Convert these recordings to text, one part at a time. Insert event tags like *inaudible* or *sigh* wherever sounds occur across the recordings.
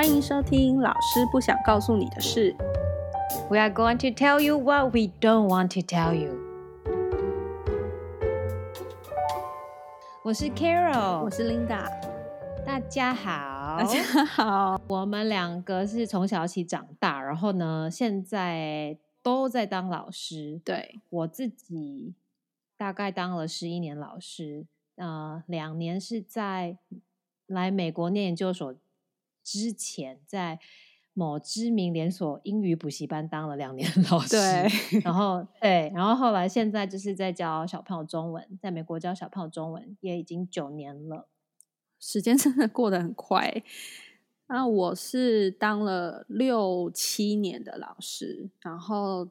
欢迎收听《老师不想告诉你的事》。We are going to tell you what we don't want to tell you。我是 Carol，我是 Linda，大家好，大家好。我们两个是从小一起长大，然后呢，现在都在当老师。对，我自己大概当了十一年老师，呃，两年是在来美国念研究所之前，在某知名连锁英语补习班当了两年老师。对，然后对，然后后来现在就是在教小朋友中文，在美国教小朋友中文也已经九年了。时间真的过得很快。那我是当了六七年的老师，然后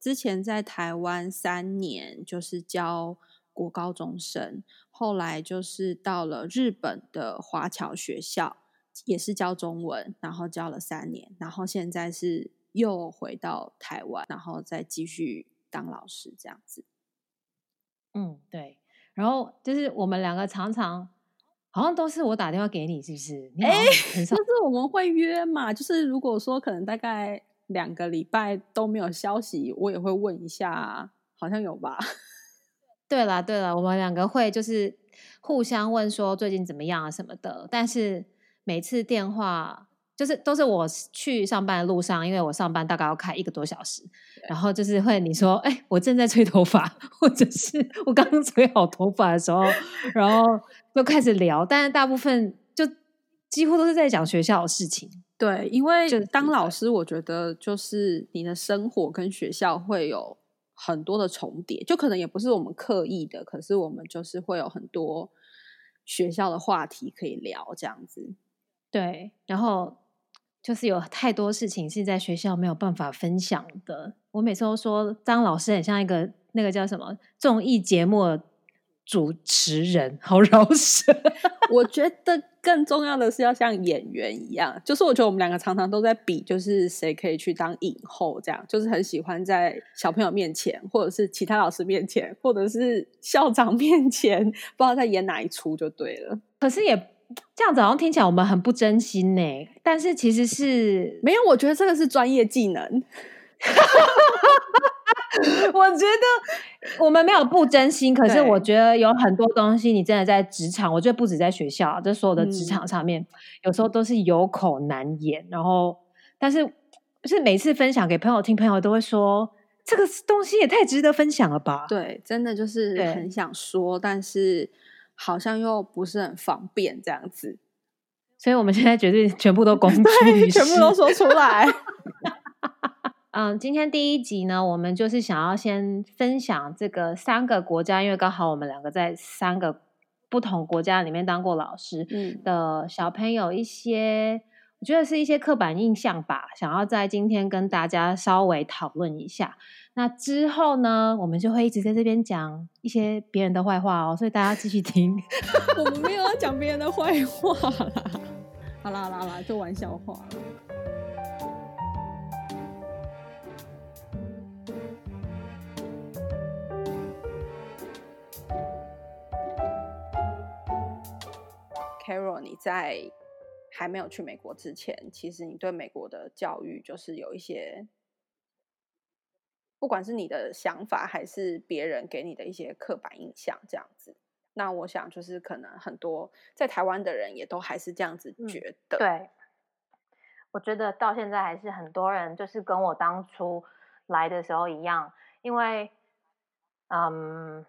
之前在台湾三年，就是教国高中生，后来就是到了日本的华侨学校，也是教中文，然后教了三年，然后现在是又回到台湾，然后再继续当老师这样子。嗯，对。然后就是我们两个常常好像都是我打电话给你，是不是？你好像很少就是我们会约嘛，就是如果说可能大概两个礼拜都没有消息，我也会问一下，好像有吧？对啦，对啦，我们两个会就是互相问说最近怎么样啊什么的，但是每次电话就是都是我去上班的路上，因为我上班大概要开一个多小时，然后就是会你说，哎，我正在吹头发，或者是我刚刚吹好头发的时候，*laughs* 然后就开始聊，但是大部分就几乎都是在讲学校的事情。对，因为就当老师，我觉得就是你的生活跟学校会有很多的重叠，就可能也不是我们刻意的，可是我们就是会有很多学校的话题可以聊，这样子。对，然后就是有太多事情是在学校没有办法分享的。我每次都说，当老师很像一个那个叫什么综艺节目主持人，好饶舌。*laughs* 我觉得更重要的是要像演员一样，就是我觉得我们两个常常都在比，就是谁可以去当影后，这样就是很喜欢在小朋友面前，或者是其他老师面前，或者是校长面前，不知道在演哪一出就对了。可是也这样子，好像听起来我们很不真心呢。但是其实是，没有，我觉得这个是专业技能。*laughs* 我觉得我们没有不真心，可是我觉得有很多东西，你真的在职场，我觉得不止在学校，这所有的职嗯场上面，有时候都是有口难言。然后，但是就是每次分享给朋友听，朋友都会说这个东西也太值得分享了吧？对，真的就是很想说，但是好像又不是很方便这样子，所以我们现在决定全部都公诸于全部都说出来。*laughs* 嗯，今天第一集呢，我们就是想要先分享这个三个国家，因为刚好我们两个在三个不同国家里面当过老师嗯，的小朋友一些，我觉得是一些刻板印象吧，想要在今天跟大家稍微讨论一下。那之后呢，我们就会一直在这边讲一些别人的坏话哦，所以大家继续听。*laughs* 我们没有要讲别人的坏话啦。好啦好啦好啦，就玩笑话了。Carol，你在还没有去美国之前，其实你对美国的教育就是有一些，不管是你的想法还是别人给你的一些刻板印象，这样子。那我想，就是可能很多在台湾的人也都还是这样子嗯觉得。对，我觉得到现在还是很多人就是跟我当初来的时候一样，因为嗯，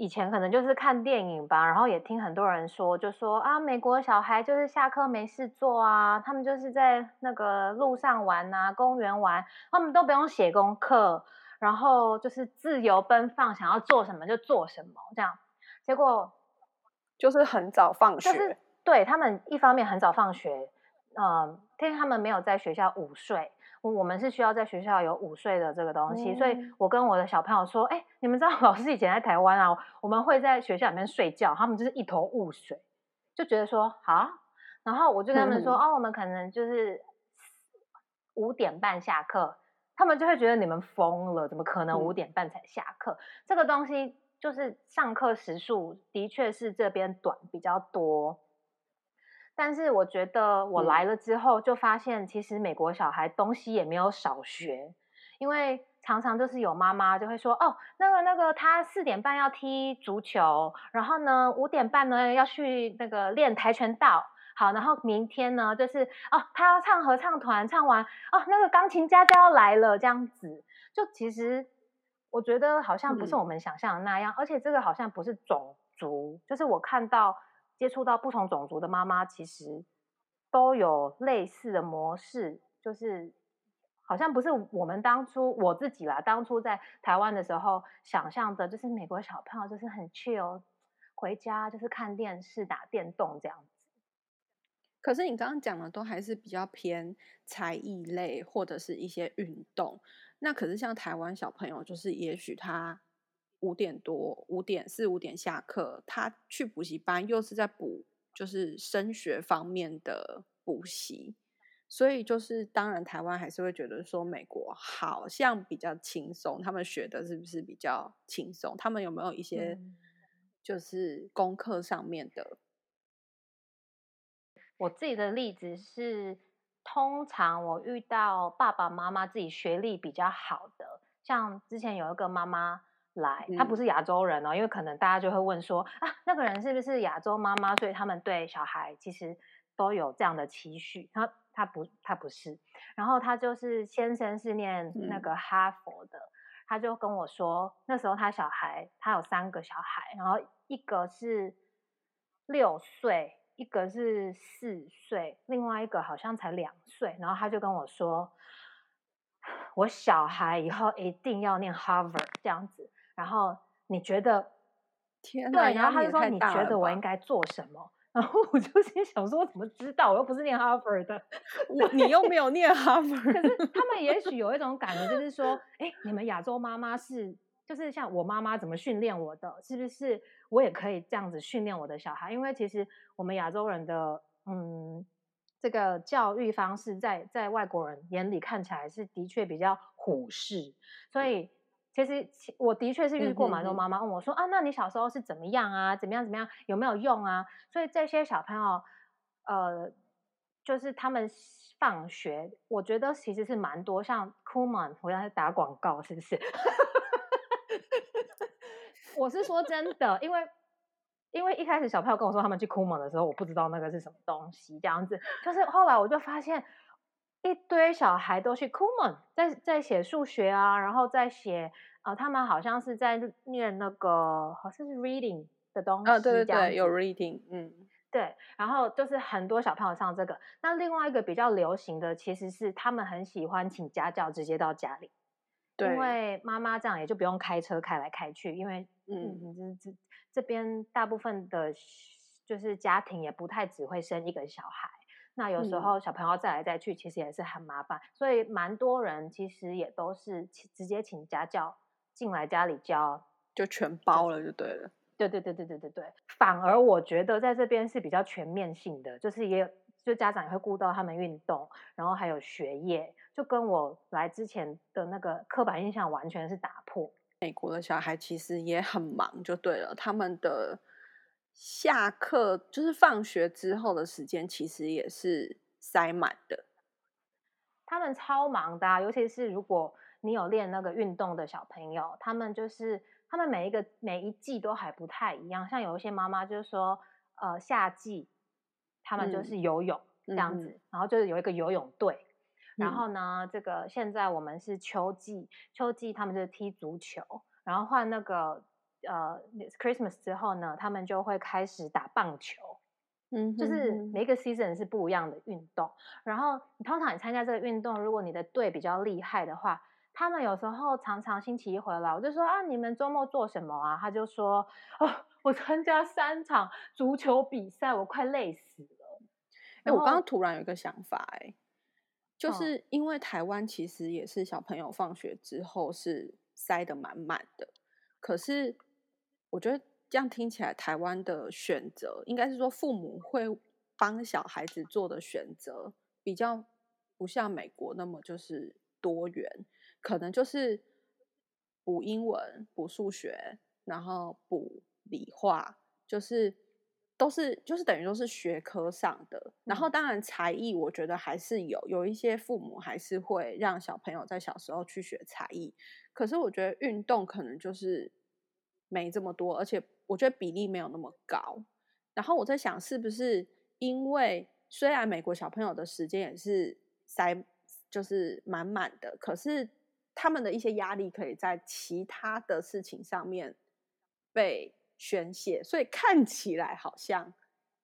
以前可能就是看电影吧，然后也听很多人说，就说啊，美国小孩就是下课没事做啊，他们就是在那个路上玩啊，公园玩，他们都不用写功课，然后就是自由奔放，想要做什么就做什么这样。结果就是很早放学，就是对他们一方面很早放学，呃，因为他们没有在学校午睡，我我们是需要在学校有午睡的这个东西，所以嗯我跟我的小朋友说，哎，你们知道老师以前在台湾啊，我们会在学校里面睡觉，他们就是一头雾水，就觉得说好，然后我就跟他们说，哦，我们可能就是五点半下课，他们就会觉得你们疯了，怎么可能五嗯。点半才下课？这个东西就是上课时数的确是这边短比较多，但是我觉得我来了之后，就发现其实美国小孩东西也没有少学，因为常常就是有妈妈就会说，哦，那个那个他四点半要踢足球，然后呢五点半呢要去那个练跆拳道，好，然后明天呢就是哦他要唱合唱团，唱完哦那个钢琴家就要来了，这样子，就其实我觉得好像不是我们想象的那样，而且这个好像不是种族，就是我看到。接触到不同种族的妈妈，其实都有类似的模式，就是好像不是我们当初我自己啦，当初在台湾的时候想象的，就是美国小朋友就是很 chill，回家就是看电视、打电动这样子。可是你刚刚讲的都还是比较偏才艺类或者是一些运动，那可是像台湾小朋友，就是也许他。五点多，五点四五点下课，他去补习班，又是在补，就是升学方面的补习，所以就是当然台湾还是会觉得说美国好像比较轻松，他们学的是不是比较轻松？他们有没有一些就是功课上面的？我自己的例子是，通常我遇到爸爸妈妈自己学历比较好的，像之前有一个妈妈。来，他不是亚洲人哦，因为可能大家就会问说啊，那个人是不是亚洲妈妈？所以他们对小孩其实都有这样的期许。他他不他不是，然后他就是先生是念那个哈佛的，他就跟我说，那时候他小孩他有三个小孩，然后一个是六岁，一个是四岁，另外一个好像才两岁，然后他就跟我说，我小孩以后一定要念 Harvard 这样子。然后你觉得，天对，然后他就说：“你觉得我应该做什么？”然后我就心想说：“我怎么知道？我又不是念哈佛的，我你又没有念哈佛。”可是他们也许有一种感觉，就是说：*laughs* “哎，你们亚洲妈妈是，就是像我妈妈怎么训练我的，是不是我也可以这样子训练我的小孩？因为其实我们亚洲人的，嗯，这个教育方式在在外国人眼里看起来是的确比较虎视，所以。”其实我的确是遇过蛮多妈妈问我说啊，那你小时候是怎么样啊？怎么样怎么样？有没有用啊？所以这些小朋友，呃，就是他们放学，我觉得其实是蛮多。像 Kuman，我要打广告是不是？*laughs* 我是说真的，因为因为一开始小朋友跟我说他们去 Kuman 的时候，我不知道那个是什么东西，这样子。就是后来我就发现。一堆小孩都去 Kumon，在在写数学啊，然后在写啊，他们好像是在念那个好像是 reading 的东西，啊，对对对，有 reading，嗯，对，然后就是很多小朋友上这个。那另外一个比较流行的，其实是他们很喜欢请家教直接到家里，因为妈妈这样也就不用开车开来开去，因为嗯，这这这边大部分的，就是家庭也不太只会生一个小孩。那有时候小朋友再来再去，其实也是很麻烦，所以蛮多人其实也都是直接请家教进来家里教，就全包了就对了。对对对对对对对。反而我觉得在这边是比较全面性的，就是也有就家长也会顾到他们运动，然后还有学业，就跟我来之前的那个刻板印象完全是打破。美国的小孩其实也很忙，就对了，他们的。下课就是放学之后的时间，其实也是塞满的。他们超忙的，尤其是如果你有练那个运动的小朋友，他们就是他们每一个每一季都还不太一样。像有一些妈妈就是说，呃，夏季他们就是游泳这样子，然后就是有一个游泳队。然后呢，这个现在我们是秋季，秋季他们就是踢足球，然后换那个。呃，Christmas 之后呢，他们就会开始打棒球，嗯，就是每个 season 是不一样的运动。然后你通常你参加这个运动，如果你的队比较厉害的话，他们有时候常常星期一回来，我就说啊，你们周末做什么啊？他就说哦，我参加三场足球比赛，我快累死了。哎，我刚刚突然有一个想法，哎，就是因为台湾其实也是小朋友放学之后是塞得满满的，可是。我觉得这样听起来，台湾的选择应该是说父母会帮小孩子做的选择，比较不像美国那么就是多元，可能就是补英文、补数学，然后补理化，就是都是就是等于都是学科上的，然后当然才艺我觉得还是有，有一些父母还是会让小朋友在小时候去学才艺，可是我觉得运动可能就是没这么多，而且我觉得比例没有那么高。然后我在想，是不是因为虽然美国小朋友的时间也是塞就是满满的，可是他们的一些压力可以在其他的事情上面被。宣泄，所以看起来好像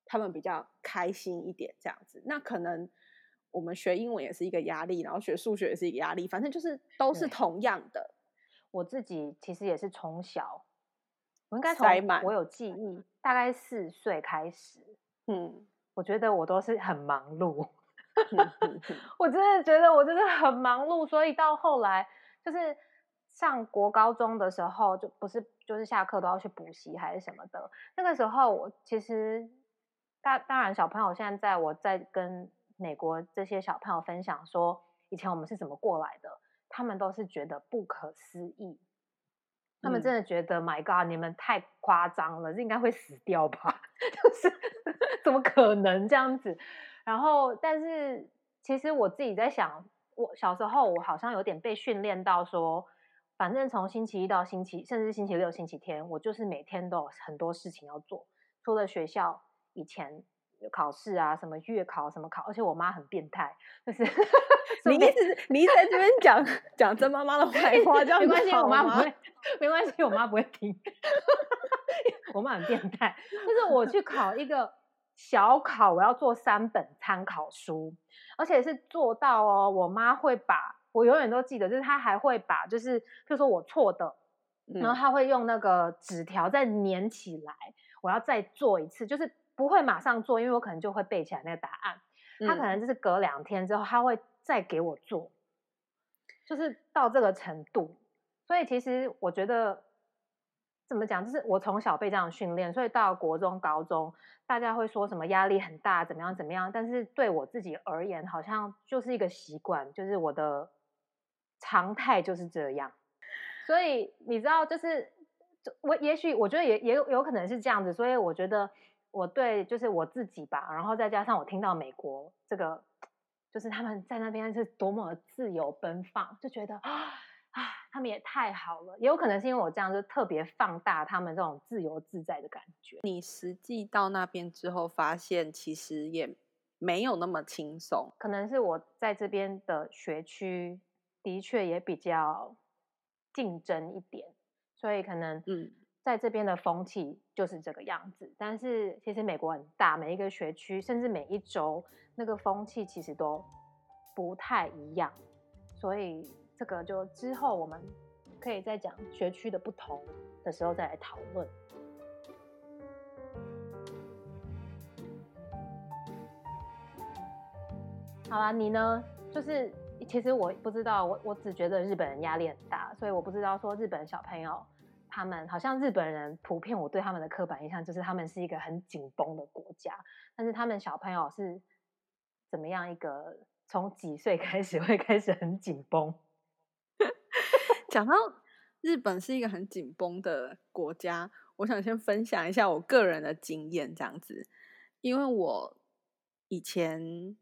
他们比较开心一点这样子。那可能我们学英文也是一个压力，然后学数学也是一个压力，反正就是都是同样的。我自己其实也是从小，我应该从我有记忆，大概四岁开始，嗯，我觉得我都是很忙碌，*laughs* 我真的觉得我真的很忙碌，所以到后来就是。上国高中的时候，就不是就是下课都要去补习还是什么的。那个时候，我其实大当然小朋友现在在我在跟美国这些小朋友分享说，以前我们是怎么过来的，他们都是觉得不可思议。他们真的觉得，My God，你们太夸张了，这应该会死掉吧？*laughs* 就是怎么可能这样子？然后，但是其实我自己在想，我小时候我好像有点被训练到说。反正从星期一到星期，甚至星期六、星期天，我就是每天都有很多事情要做。除了学校以前有考试啊，什么月考什么考，而且我妈很变态，就是 *laughs* 你一直你一直在这边讲讲曾妈妈的坏 *laughs* 话，这样没关系，我妈不会，没关系，我妈不会听。我妈很变态，就是我去考一个小考，我要做三本参考书，而且是做到哦，我妈会把。我永远都记得，就是她还会把，就是比如说我错的，然后她会用那个纸条再粘起来，我要再做一次，就是不会马上做，因为我可能就会背起来那个答案。他可能就是隔两天之后，他会再给我做，就是到这个程度。所以其实我觉得怎么讲，就是我从小被这样训练，所以到国中、高中，大家会说什么压力很大，怎么样怎么样，但是对我自己而言，好像就是一个习惯，就是我的。常态就是这样，所以你知道，就是我也许我觉得也也有有可能是这样子，所以我觉得我对就是我自己吧，然后再加上我听到美国这个，就是他们在那边是多么自由奔放，就觉得啊啊，他们也太好了。也有可能是因为我这样就特别放大他们这种自由自在的感觉。你实际到那边之后，发现其实也没有那么轻松，可能是我在这边的学区。的确也比较竞争一点，所以可能嗯，在这边的风气就是这个样子。但是其实美国很大，每一个学区甚至每一周那个风气其实都不太一样，所以这个就之后我们可以再讲学区的不同的时候再来讨论。好啦，你呢？就是。其实我不知道，我我只觉得日本人压力很大，所以我不知道说日本小朋友他们好像日本人普遍我对他们的刻板印象就是他们是一个很紧绷的国家，但是他们小朋友是怎么样一个从几岁开始会开始很紧绷？*laughs* 讲到日本是一个很紧绷的国家，我想先分享一下我个人的经验，这样子，因为我以前。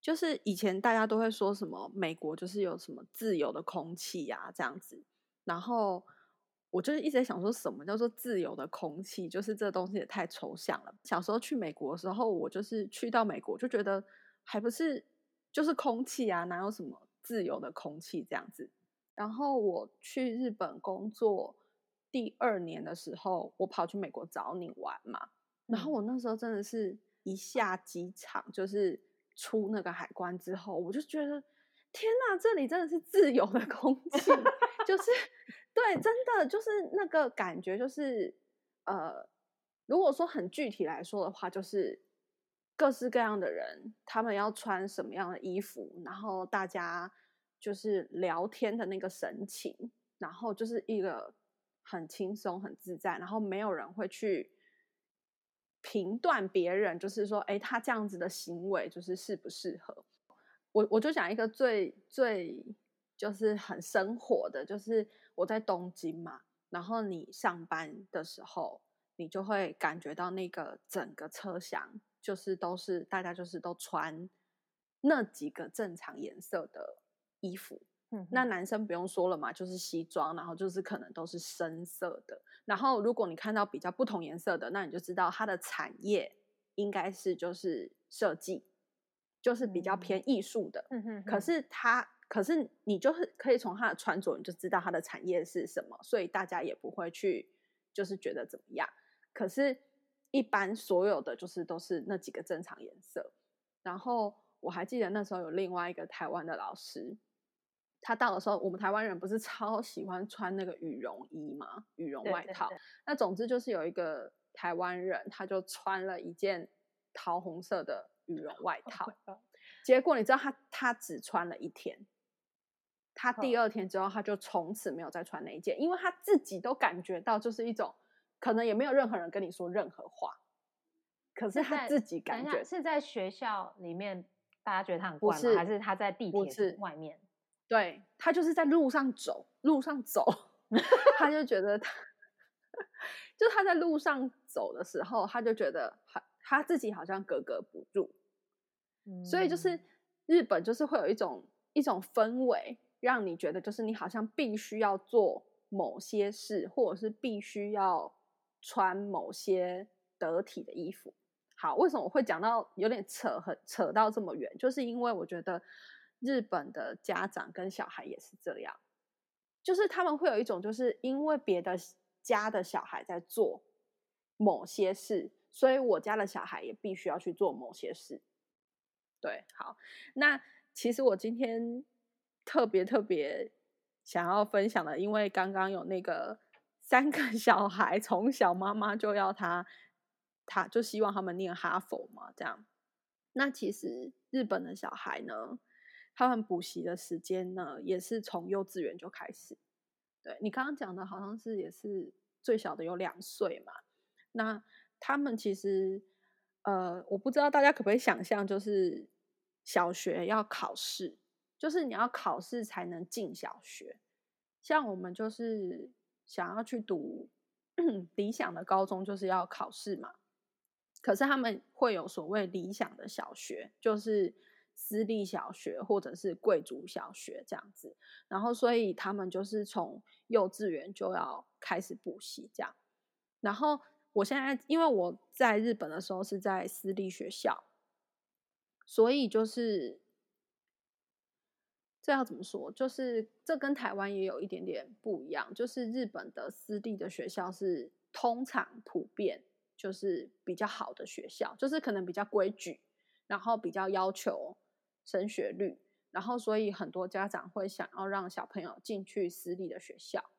就是以前大家都会说什么美国就是有什么自由的空气呀这样子，然后我就是一直在想说什么叫做自由的空气，就是这东西也太抽象了。小时候去美国的时候，我就是去到美国就觉得还不是就是空气啊，哪有什么自由的空气这样子。然后我去日本工作第二年的时候，我跑去美国找你玩嘛，然后我那时候真的是一下机场就是。出那个海关之后，我就觉得天哪，这里真的是自由的空气，就是 *laughs* 对，真的就是那个感觉，就是呃，如果说很具体来说的话，就是各式各样的人，他们要穿什么样的衣服，然后大家就是聊天的那个神情，然后就是一个很轻松、很自在，然后没有人会去。评断别人，就是说，哎，他这样子的行为，就是适不适合我？我就讲一个最最就是很生活的，就是我在东京嘛，然后你上班的时候，你就会感觉到那个整个车厢就是都是大家就是都穿那几个正常颜色的衣服。嗯那男生不用说了嘛，就是西装，然后就是可能都是深色的。然后如果你看到比较不同颜色的，那你就知道它的产业应该是就是设计，就是比较嗯偏艺术的。嗯哼可是他，可是你就是可以从他的穿着，你就知道他的产业是什么，所以大家也不会去就是觉得怎么样。可是，一般所有的就是都是那几个正常颜色。然后我还记得那时候有另外一个台湾的老师，他到的时候，我们台湾人不是超喜欢穿那个羽绒衣吗？羽绒外套。对对那总之就是有一个台湾人，他就穿了一件桃红色的羽绒外套。结果你知道他他只穿了一天，他第哦二天之后他就从此没有再穿那一件，因为他自己都感觉到就是一种可能也没有任何人跟你说任何话，可是他自己感觉是在学校里面，大家觉得他很不怪吗？还是他在地铁是外面？对他就是在路上走，路上走，*laughs* 他就觉得他，*laughs* 就他在路上走的时候，他就觉得好，他自己好像格格不入，所以就是嗯日本就是会有一种一种氛围，让你觉得就是你好像必须要做某些事，或者是必须要穿某些得体的衣服。好，为什么我会讲到有点扯很扯到这么远？就是因为我觉得日本的家长跟小孩也是这样，就是他们会有一种就是因为别的家的小孩在做某些事，所以我家的小孩也必须要去做某些事。对，好，那其实我今天特别特别想要分享的，因为刚刚有那个三个小孩从小妈妈就要他，他就希望他们念哈佛嘛，这样。那其实日本的小孩呢，他们补习的时间呢，也是从幼稚园就开始。对你刚刚讲的，好像是也是最小的有两岁嘛。那他们其实，呃，我不知道大家可不可以想象，就是小学要考试，就是你要考试才能进小学。像我们就是想要去读理想的高中，就是要考试嘛。可是他们会有所谓理想的小学，就是私立小学或者是贵族小学这样子。然后，所以他们就是从幼稚园就要开始补习这样。然后，我现在因为我在日本的时候是在私立学校，所以就是这要怎么说？就是这跟台湾也有一点点不一样，就是日本的私立的学校是通常普遍就是比较好的学校，就是可能比较规矩，然后比较要求升学率，然后所以很多家长会想要让小朋友进去私立的学校，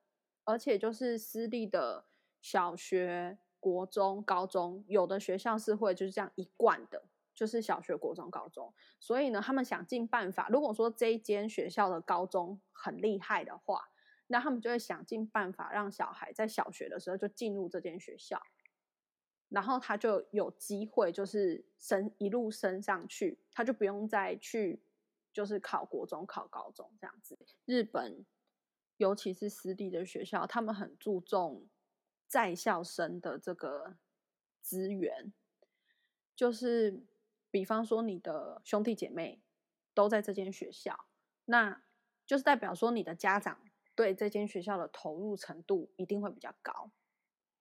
而且就是私立的小学、国中、高中，有的学校是会就是这样一贯的。就是小学、国中、高中，所以呢，他们想尽办法。如果说这一间学校的高中很厉害的话，那他们就会想尽办法让小孩在小学的时候就进入这间学校，然后他就有机会就是升一路升上去，他就不用再去就是考国中、考高中这样子。日本尤其是私立的学校，他们很注重在校生的这个资源，就是。比方说，你的兄弟姐妹都在这间学校，那就是代表说你的家长对这间学校的投入程度一定会比较高。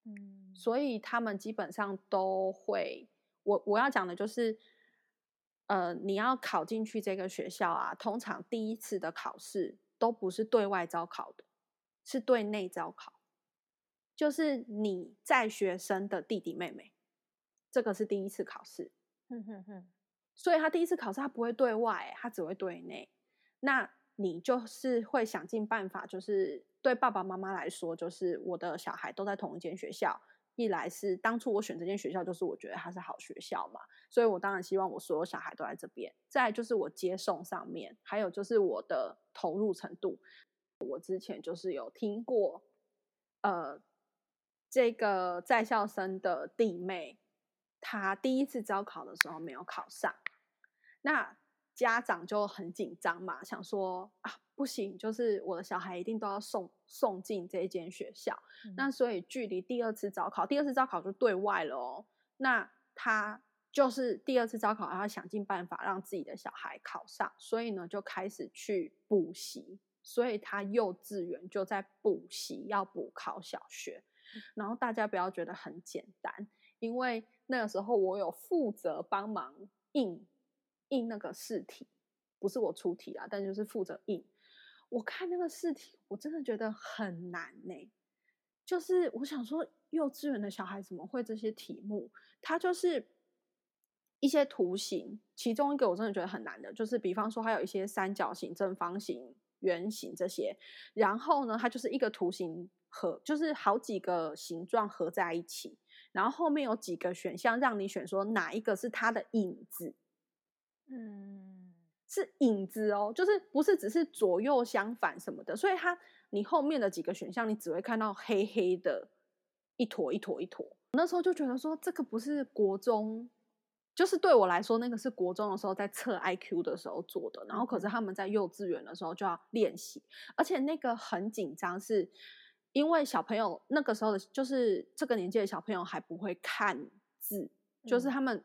嗯，所以他们基本上都会。我我要讲的就是，呃，你要考进去这个学校啊，通常第一次的考试都不是对外招考的，是对内招考，就是你在学生的弟弟妹妹，这个是第一次考试。哼哼哼，所以他第一次考试他不会对外，他只会对内。那你就是会想尽办法，就是对爸爸妈妈来说，就是我的小孩都在同一间学校。一来是当初我选这间学校，就是我觉得它是好学校嘛，所以我当然希望我所有小孩都在这边。再就是我接送上面，还有就是我的投入程度。我之前就是有听过，呃，这个在校生的弟妹。他第一次招考的时候没有考上，那家长就很紧张嘛，想说啊，不行，就是我的小孩一定都要送送进这一间学校。那所以距离第二次招考，第二次招考就对外了哦。那他就是第二次招考，他想尽办法让自己的小孩考上，所以呢就开始去补习。所以他幼稚园就在补习，要补考小学。然后大家不要觉得很简单，因为那个时候我有负责帮忙印。印那个试题，不是我出题啊，但就是负责印。我看那个试题，我真的觉得很难呢。就是我想说，幼稚园的小孩怎么会这些题目？它就是一些图形，其中一个我真的觉得很难的，就是比方说，还有一些三角形、正方形、圆形这些。然后呢，它就是一个图形合，就是好几个形状合在一起，然后后面有几个选项让你选，说哪一个是它的影子。嗯，是影子哦，就是不是只是左右相反什么的，所以它你后面的几个选项，你只会看到黑黑的一坨一坨一坨。那时候就觉得说，这个不是国中，就是对我来说，那个是国中的时候在测 IQ 的时候做的，然后可是他们在幼稚园的时候就要练习，而且那个很紧张，是因为小朋友那个时候的，就是这个年纪的小朋友还不会看字，就是他们。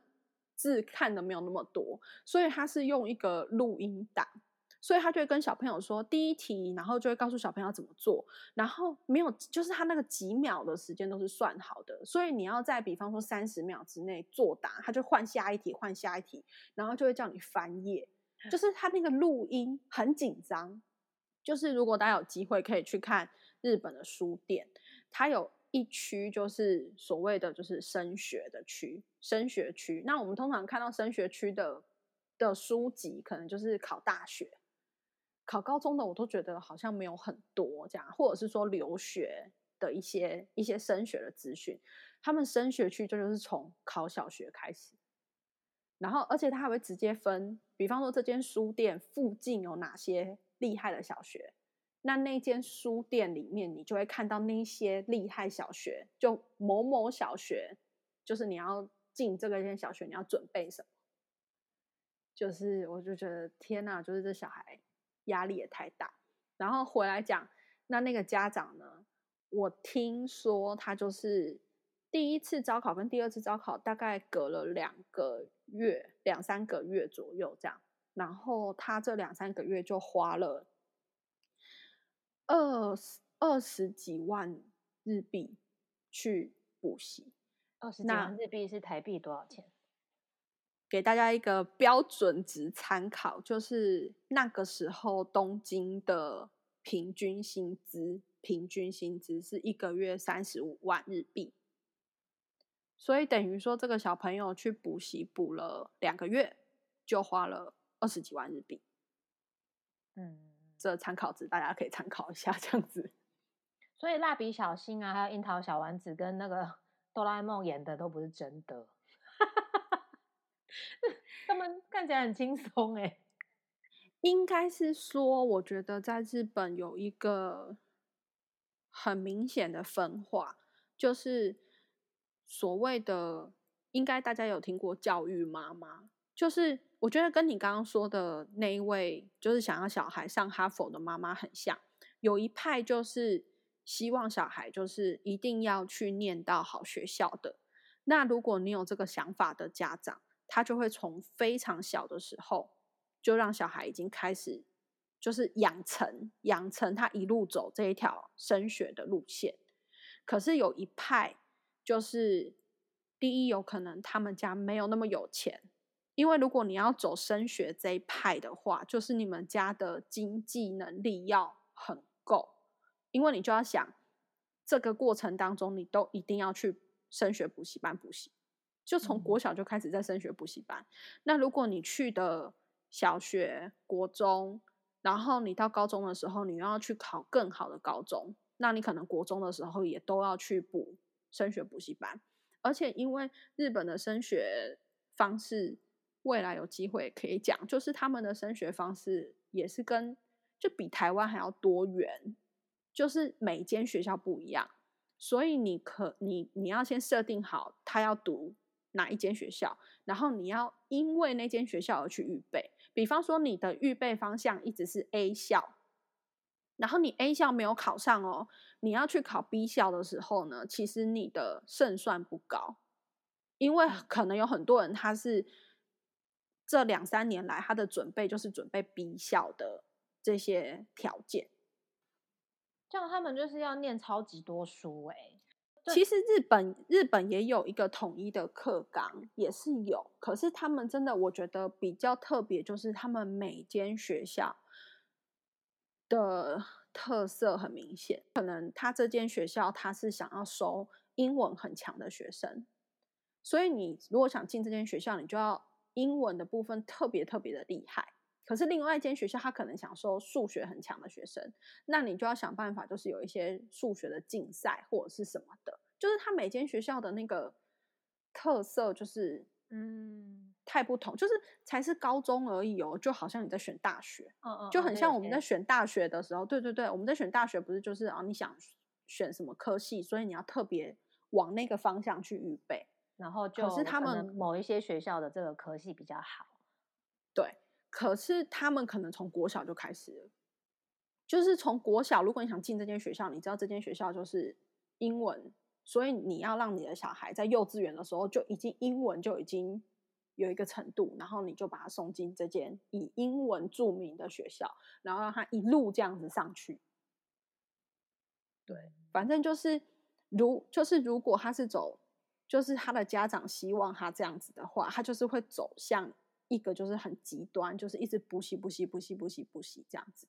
字看的没有那么多，所以他是用一个录音档，所以他就会跟小朋友说第一题，然后就会告诉小朋友怎么做，然后没有，就是他那个几秒的时间都是算好的，所以你要在比方说三十秒之内作答，他就换下一题，换下一题，然后就会叫你翻页，就是他那个录音很紧张，就是如果大家有机会可以去看日本的书店，它有。一区就是所谓的就是升学的区，升学区。那我们通常看到升学区的的书籍，可能就是考大学、考高中的，我都觉得好像没有很多这样，或者是说留学的一些一些升学的资讯。他们升学区这就是从考小学开始，然后而且他还会直接分，比方说这间书店附近有哪些厉害的小学。那那间书店里面，你就会看到那些厉害小学，就某某小学，就是你要进这个间小学，你要准备什么？就是我就觉得天哪，就是这小孩压力也太大。然后回来讲，那那个家长呢？我听说他就是第一次招考跟第二次招考大概隔了两个月、两三个月左右这样，然后他这两三个月就花了。二十二十几万日币去补习，二十几万日币是台币多少钱？给大家一个标准值参考，就是那个时候东京的平均薪资，平均薪资是一个月三十五万日币，所以等于说这个小朋友去补习补了两个月，就花了二十几万日币。嗯。这参考值大家可以参考一下，这样子。所以蜡笔小新啊，还有樱桃小丸子跟那个 *laughs* 哆啦 A 梦演的都不是真的，*laughs* 他们看起来很轻松哎。应该是说，我觉得在日本有一个很明显的分化，就是所谓的，应该大家有听过教育妈妈，就是。我觉得跟你刚刚说的那一位，就是想要小孩上哈佛的妈妈很像。有一派就是希望小孩就是一定要去念到好学校的。那如果你有这个想法的家长，他就会从非常小的时候就让小孩已经开始，就是养成养成他一路走这一条升学的路线。可是有一派就是第一，有可能他们家没有那么有钱。因为如果你要走升学这一派的话，就是你们家的经济能力要很够，因为你就要想这个过程当中，你都一定要去升学补习班补习，就从国小就开始在升学补习班。那如果你去的小学、国中，然后你到高中的时候，你又要去考更好的高中，那你可能国中的时候也都要去补升学补习班。而且因为日本的升学方式。未来有机会可以讲，就是他们的升学方式也是跟就比台湾还要多元，就是每间学校不一样，所以你可你你要先设定好他要读哪一间学校，然后你要因为那间学校而去预备。比方说你的预备方向一直是 A 校，然后你 A 校没有考上哦，你要去考 B 校的时候呢，其实你的胜算不高，因为可能有很多人他是这两三年来他的准备就是准备 B 校的这些条件。这样他们就是要念超级多书哎。其实日本日本也有一个统一的课纲，也是有。可是他们真的，我觉得比较特别，就是他们每间学校的特色很明显。可能他这间学校他是想要收英文很强的学生，所以你如果想进这间学校，你就要英文的部分特别特别的厉害。可是另外一间学校，他可能想收数学很强的学生，那你就要想办法，就是有一些数学的竞赛或者是什么的，就是他每间学校的那个特色就是嗯。太不同，就是才是高中而已哦，就好像你在选大学，嗯。嗯，就很像我们在选大学的时候，对对对，我们在选大学不是就是啊你想选什么科系，所以你要特别往那个方向去预备，然后就可是他们某一些学校的这个科系比较好，对。可是他们可能从国小就开始了，就是从国小，如果你想进这间学校，你知道这间学校就是英文，所以你要让你的小孩在幼稚园的时候就已经英文就已经有一个程度，然后你就把他送进这间以英文著名的学校，然后让他一路这样子上去。对，反正就是如就是如果他是走，就是他的家长希望他这样子的话，他就是会走向。一个就是很极端，就是一直补习、补习、补习、补习、补习这样子。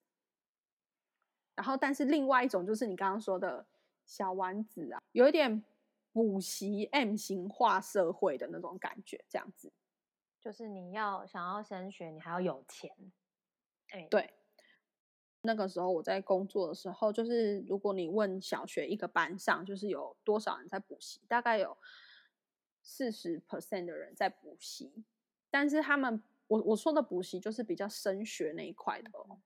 然后，但是另外一种就是你刚刚说的小丸子啊，有一点补习 M 型化社会的那种感觉，这样子。就是你要想要升学，你还要有钱。哎，对。那个时候我在工作的时候，就是如果你问小学一个班上，就是有多少人在补习，大概有四十 percent 的人在补习。但是他们，我我说的补习就是比较升学那一块的哦，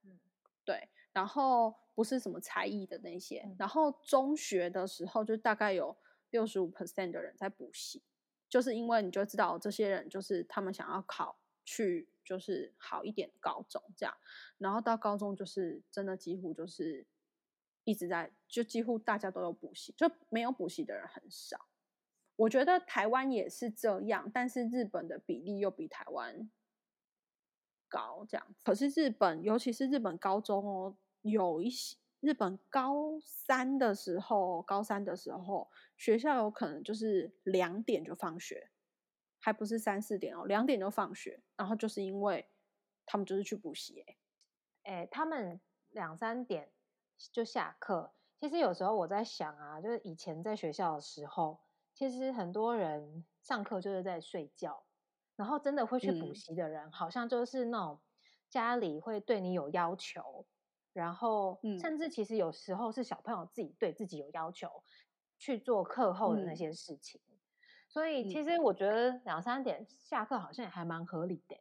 对，然后不是什么才艺的那些，然后中学的时候就大概有六十五 percent 的人在补习，就是因为你就知道这些人就是他们想要考去就是好一点的高中这样，然后到高中就是真的几乎就是一直在就几乎大家都有补习，就没有补习的人很少。我觉得台湾也是这样，但是日本的比例又比台湾高，这样。可是日本，尤其是日本高中哦，有一些日本高三的时候，高三的时候，学校有可能就是两点就放学，还不是三四点哦，两点就放学，然后就是因为他们就是去补习，哎，哎，他们两三点就下课。其实有时候我在想啊，就是以前在学校的时候。其实很多人上课就是在睡觉，然后真的会去补习的人，好像就是那种家里会对你有要求，然后甚至其实有时候是小朋友自己对自己有要求去做课后的那些事情。所以其实我觉得两三点下课好像也还蛮合理的，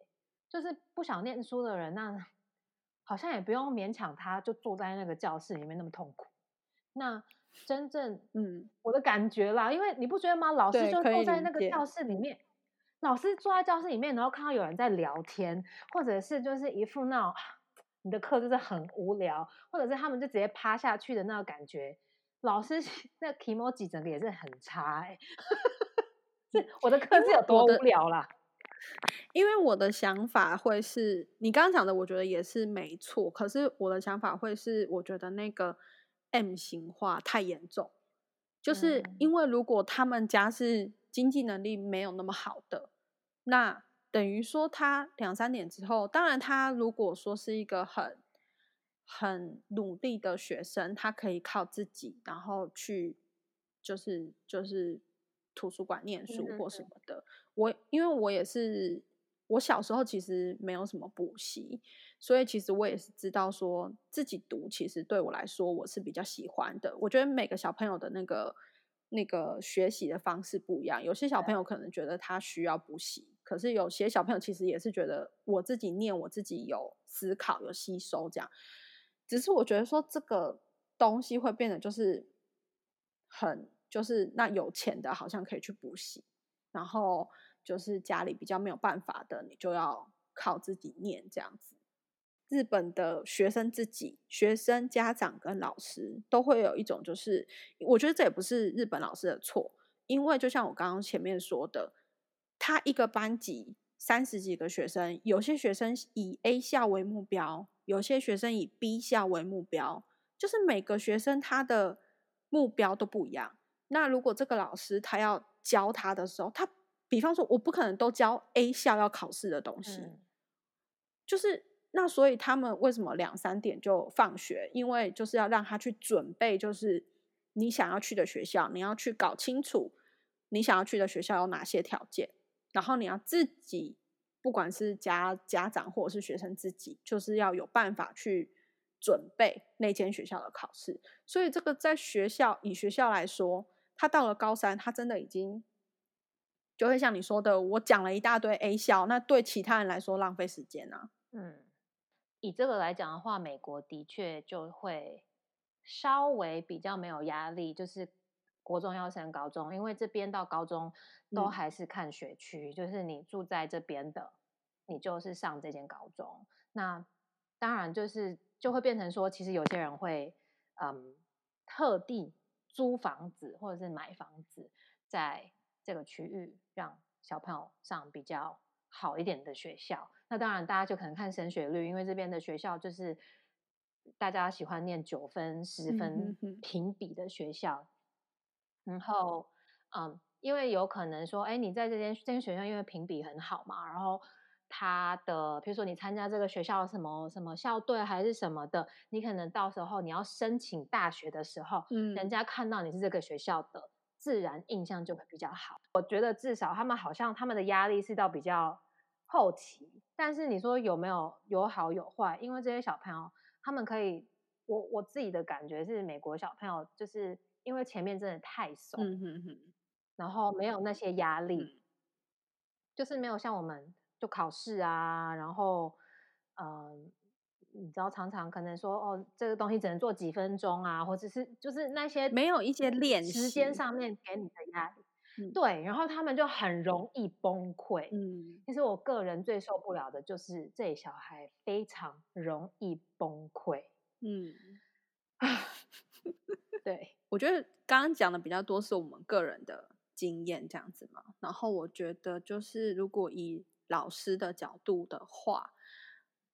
就是不想念书的人，那好像也不用勉强他就坐在那个教室里面那么痛苦。那真正，嗯，我的感觉啦，因为你不觉得吗？老师就坐在那个教室里面，老师坐在教室里面，然后看到有人在聊天，或者是就是一副那种你的课就是很无聊，或者是他们就直接趴下去的那个感觉，老师 *laughs* 那 emoji 整个也是很差哎，是我的课是有多无聊啦？因为我的想法会是你刚刚讲的，我觉得也是没错，可是我的想法会是，我觉得那个。M 型化太严重，就是因为如果他们家是经济能力没有那么好的，那等于说他两三点之后，当然他如果说是一个很很努力的学生，他可以靠自己，然后去就是就是图书馆念书或什么的。我因为我也是。我小时候其实没有什么补习，所以其实我也是知道说自己读，其实对我来说我是比较喜欢的。我觉得每个小朋友的那个那个学习的方式不一样，有些小朋友可能觉得他需要补习，可是有些小朋友其实也是觉得我自己念，我自己有思考有吸收这样。只是我觉得说这个东西会变得就是很就是那有钱的好像可以去补习，然后。就是家里比较没有办法的，你就要靠自己念这样子。日本的学生自己、学生、家长跟老师都会有一种，就是我觉得这也不是日本老师的错，因为就像我刚刚前面说的，他一个班级三十几个学生，有些学生以 A 校为目标，有些学生以 B 校为目标，就是每个学生他的目标都不一样。那如果这个老师他要教他的时候，他比方说我不可能都教 A 校要考试的东西，就是。那所以他们为什么两三点就放学？因为就是要让他去准备，就是你想要去的学校，你要去搞清楚你想要去的学校有哪些条件，然后你要自己，不管是家家长或者是学生自己，就是要有办法去准备那间学校的考试。所以这个在学校以学校来说，他到了高三，他真的已经就会像你说的，我讲了一大堆 A 校，那对其他人来说浪费时间啊，嗯。以这个来讲的话，美国的确就会稍微比较没有压力，就是国中要升高中，因为这边到高中都还是看学区，就是你住在这边的，你就是上这间高中。那当然就是就会变成说，其实有些人会嗯特地租房子或者是买房子，在这个区域让小朋友上比较好一点的学校。那当然，大家就可能看升学率，因为这边的学校就是大家喜欢念九分、十分评比的学校。然后，嗯，因为有可能说，哎，你在这间这间学校因为评比很好嘛，然后他的，比如说你参加这个学校什么什么校队还是什么的，你可能到时候你要申请大学的时候，嗯，人家看到你是这个学校的，自然印象就会比较好。我觉得至少他们好像他们的压力是到比较。后期，但是你说有没有有好有坏？因为这些小朋友，他们可以，我我自己的感觉是，美国小朋友就是因为前面真的太熟，嗯哼哼，然后没有那些压力，就是没有像我们就考试啊，然后嗯，你知道常常可能说哦，这个东西只能做几分钟啊，或者是就是那些没有一些练时间上面给你的压力。对，然后他们就很容易崩溃。嗯，其实我个人最受不了的就是这小孩非常容易崩溃。嗯，*laughs* 对，我觉得刚刚讲的比较多是我们个人的经验这样子嘛。然后我觉得就是如果以老师的角度的话，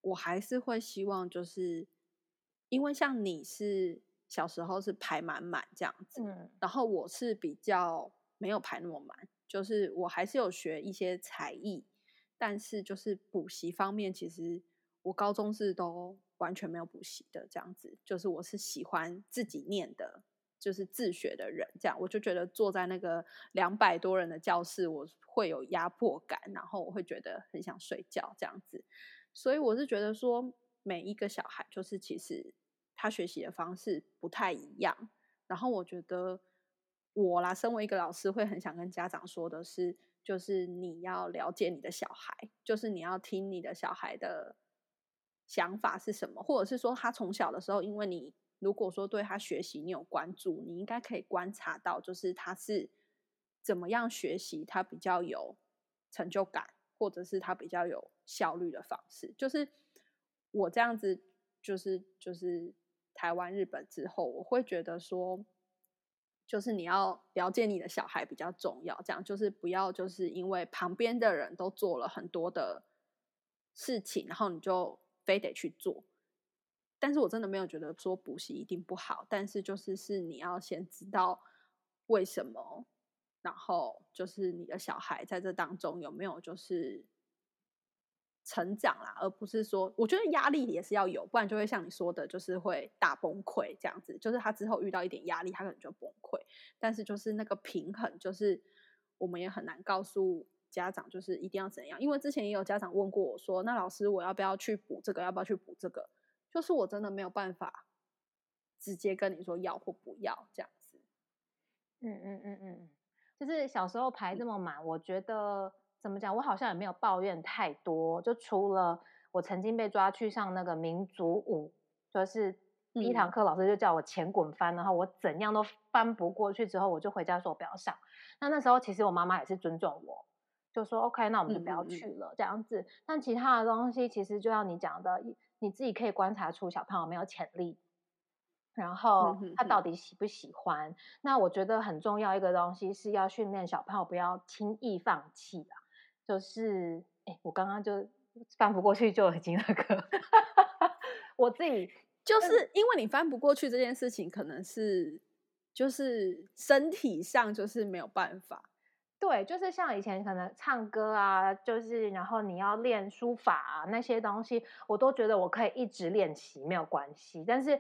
我还是会希望就是因为像你是小时候是排满满这样子，嗯，然后我是比较。没有排那么满，就是我还是有学一些才艺，但是就是补习方面，其实我高中是都完全没有补习的，这样子，就是我是喜欢自己念的，就是自学的人，这样我就觉得坐在那个两百多人的教室，我会有压迫感，然后我会觉得很想睡觉这样子，所以我是觉得说，每一个小孩就是其实他学习的方式不太一样，然后我觉得。我啦，身为一个老师，会很想跟家长说的是，就是你要了解你的小孩，就是你要听你的小孩的想法是什么，或者是说他从小的时候，因为你如果说对他学习你有关注，你应该可以观察到，就是他是怎么样学习，他比较有成就感，或者是他比较有效率的方式。就是我这样子，就是就是台湾、日本之后，我会觉得说。就是你要了解你的小孩比较重要，这样就是不要就是因为旁边的人都做了很多的事情，然后你就非得去做。但是我真的没有觉得说补习一定不好，但是就是是你要先知道为什么，然后就是你的小孩在这当中有没有就是。成长啦，而不是说，我觉得压力也是要有，不然就会像你说的，就是会大崩溃这样子。就是他之后遇到一点压力，他可能就崩溃。但是就是那个平衡，就是我们也很难告诉家长，就是一定要怎样。因为之前也有家长问过我说：“那老师，我要不要去补这个？要不要去补这个？”就是我真的没有办法直接跟你说要或不要这样子。嗯嗯嗯嗯，就是小时候排这么满，我觉得。怎么讲？我好像也没有抱怨太多，就除了我曾经被抓去上那个民族舞，就是第一堂课老师就叫我前滚翻，然后我怎样都翻不过去，之后我就回家说我不要上。那那时候其实我妈妈也是尊重我，就说 OK，那我们就不要去了这样子。但其他的东西，其实就像你讲的，你自己可以观察出小朋友没有潜力，然后他到底喜不喜欢。那我觉得很重要一个东西是要训练小朋友不要轻易放弃啊。就是，哎，我刚刚就翻不过去就已经那个，*laughs* 我自己就是因为你翻不过去这件事情，可能是就是身体上就是没有办法。对，就是像以前可能唱歌啊，就是然后你要练书法啊那些东西，我都觉得我可以一直练习没有关系。但是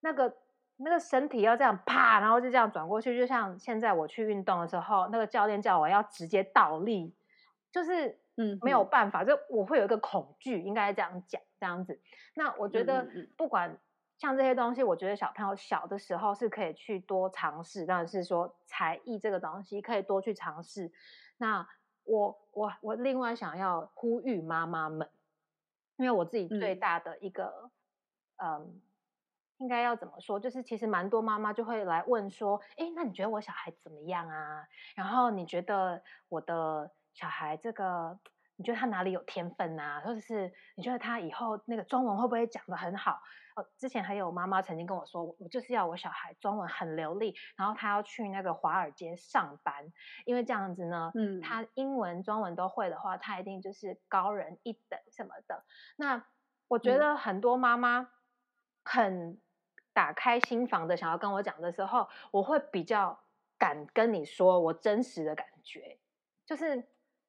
那个那个身体要这样啪，然后就这样转过去，就像现在我去运动的时候，那个教练叫我要直接倒立，就是嗯没有办法，就我会有一个恐惧，应该这样讲这样子。那我觉得不管。像这些东西，我觉得小朋友小的时候是可以去多尝试，当然是说才艺这个东西可以多去尝试。那我我我另外想要呼吁妈妈们，因为我自己最大的一个，嗯，应该要怎么说？就是其实蛮多妈妈就会来问说，哎，那你觉得我小孩怎么样啊？然后你觉得我的小孩这个，你觉得他哪里有天分啊？或者是你觉得他以后那个中文会不会讲的很好？哦之前还有妈妈曾经跟我说，我就是要我小孩中文很流利，然后他要去那个华尔街上班，因为这样子呢，嗯，他英文、中文都会的话，他一定就是高人一等什么的。那我觉得很多妈妈很打开心房的想要跟我讲的时候，我会比较敢跟你说我真实的感觉，就是。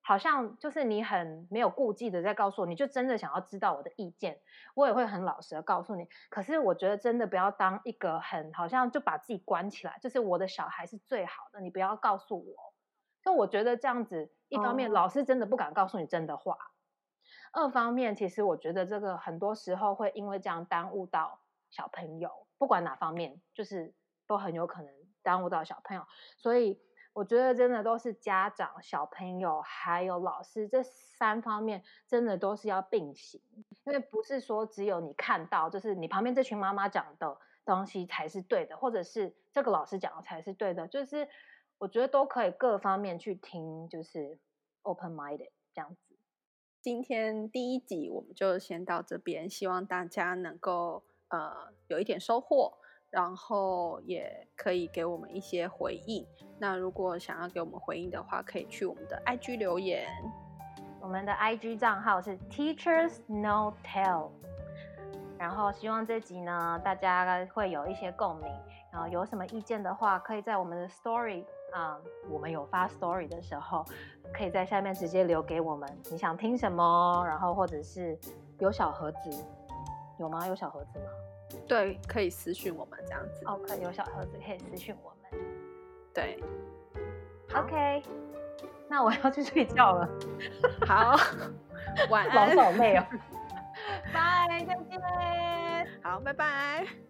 好像就是你很没有顾忌的在告诉我，你就真的想要知道我的意见，我也会很老实的告诉你。可是我觉得真的不要当一个很好像就把自己关起来，就是我的小孩是最好的，你不要告诉我。就我觉得这样子，一方面老师真的不敢告诉你真的话，二方面其实我觉得这个很多时候会因为这样耽误到小朋友，不管哪方面，就是都很有可能耽误到小朋友，所以。我觉得真的都是家长、小朋友还有老师这三方面，真的都是要并行，因为不是说只有你看到，就是你旁边这群妈妈讲的东西才是对的，或者是这个老师讲的才是对的，就是我觉得都可以各方面去听，就是 open minded 这样子。今天第一集我们就先到这边，希望大家能够呃有一点收获。然后也可以给我们一些回应。那如果想要给我们回应的话，可以去我们的 IG 留言。我们的 IG 账号是 Teachers No Tell。然后希望这集呢，大家会有一些共鸣。然后有什么意见的话，可以在我们的 Story 啊，我们有发 Story 的时候，可以在下面直接留给我们。你想听什么？然后或者是有小盒子，有吗？有小盒子吗？对，可以私讯我们这样子。哦，可以有小盒子可以私讯我们。对，OK，那我要去睡觉了。好，*laughs* 晚安。老早累哦。*laughs* *laughs* 拜，再见。好，拜拜。